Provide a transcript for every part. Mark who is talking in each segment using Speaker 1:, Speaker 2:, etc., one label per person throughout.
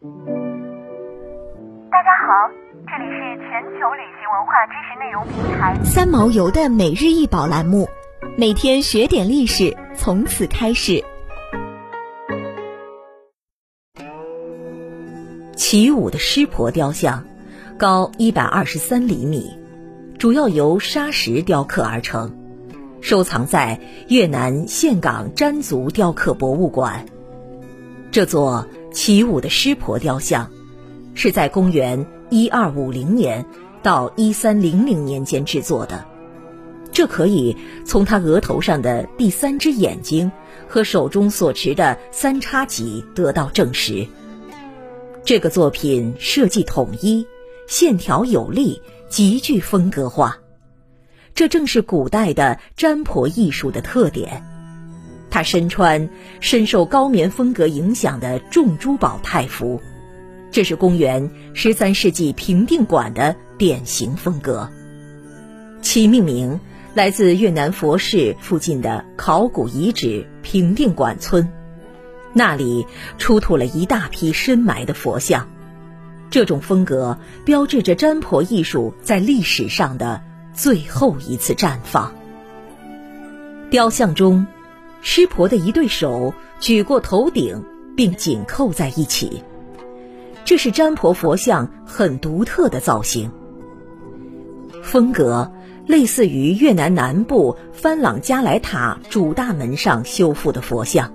Speaker 1: 大家好，这里是全球旅行文化知识内容平台
Speaker 2: 三毛游的每日一宝栏目，每天学点历史，从此开始。
Speaker 3: 起舞的湿婆雕像，高一百二十三厘米，主要由砂石雕刻而成，收藏在越南岘港詹族雕刻博物馆。这座起舞的湿婆雕像，是在公元一二五零年到一三零零年间制作的，这可以从他额头上的第三只眼睛和手中所持的三叉戟得到证实。这个作品设计统一，线条有力，极具风格化，这正是古代的占婆艺术的特点。他身穿深受高棉风格影响的重珠宝太服，这是公元十三世纪平定馆的典型风格。其命名来自越南佛寺附近的考古遗址平定馆村。那里出土了一大批深埋的佛像，这种风格标志着占婆艺术在历史上的最后一次绽放。雕像中，湿婆的一对手举过头顶，并紧扣在一起，这是占婆佛像很独特的造型，风格类似于越南南部番朗加莱塔主大门上修复的佛像。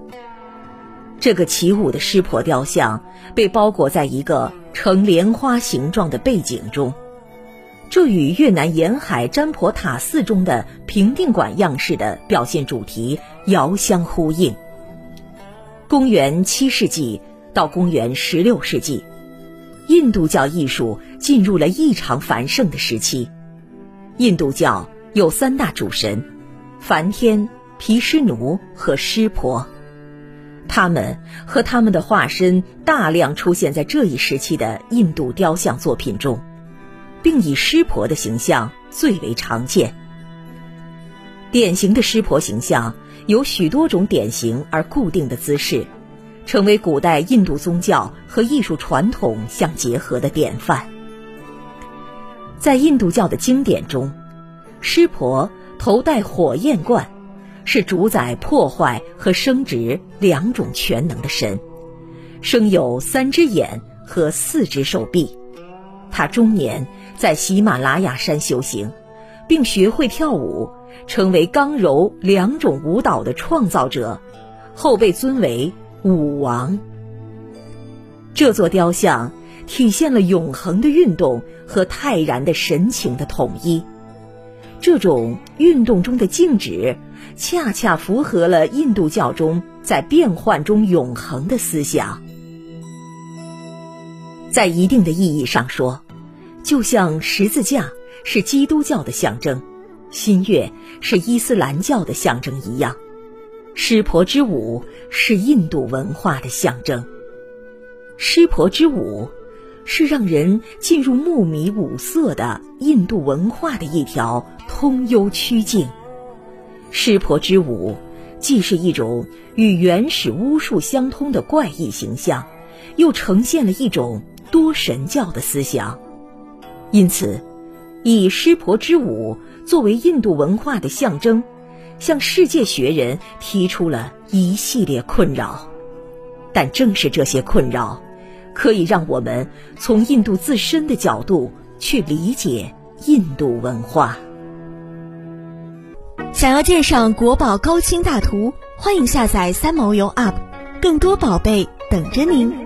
Speaker 3: 这个起舞的湿婆雕像被包裹在一个呈莲花形状的背景中，这与越南沿海占婆塔寺中的平定馆样式的表现主题遥相呼应。公元七世纪到公元十六世纪，印度教艺术进入了异常繁盛的时期。印度教有三大主神：梵天、毗湿奴和湿婆。他们和他们的化身大量出现在这一时期的印度雕像作品中，并以湿婆的形象最为常见。典型的湿婆形象有许多种典型而固定的姿势，成为古代印度宗教和艺术传统相结合的典范。在印度教的经典中，湿婆头戴火焰冠。是主宰破坏和生殖两种全能的神，生有三只眼和四只手臂。他终年在喜马拉雅山修行，并学会跳舞，成为刚柔两种舞蹈的创造者，后被尊为舞王。这座雕像体现了永恒的运动和泰然的神情的统一。这种运动中的静止。恰恰符合了印度教中在变换中永恒的思想。在一定的意义上说，就像十字架是基督教的象征，新月是伊斯兰教的象征一样，湿婆之舞是印度文化的象征。湿婆之舞是让人进入木迷五色的印度文化的一条通幽曲径。湿婆之舞，既是一种与原始巫术相通的怪异形象，又呈现了一种多神教的思想。因此，以湿婆之舞作为印度文化的象征，向世界学人提出了一系列困扰。但正是这些困扰，可以让我们从印度自身的角度去理解印度文化。
Speaker 2: 想要鉴赏国宝高清大图，欢迎下载三毛游 App，更多宝贝等着您。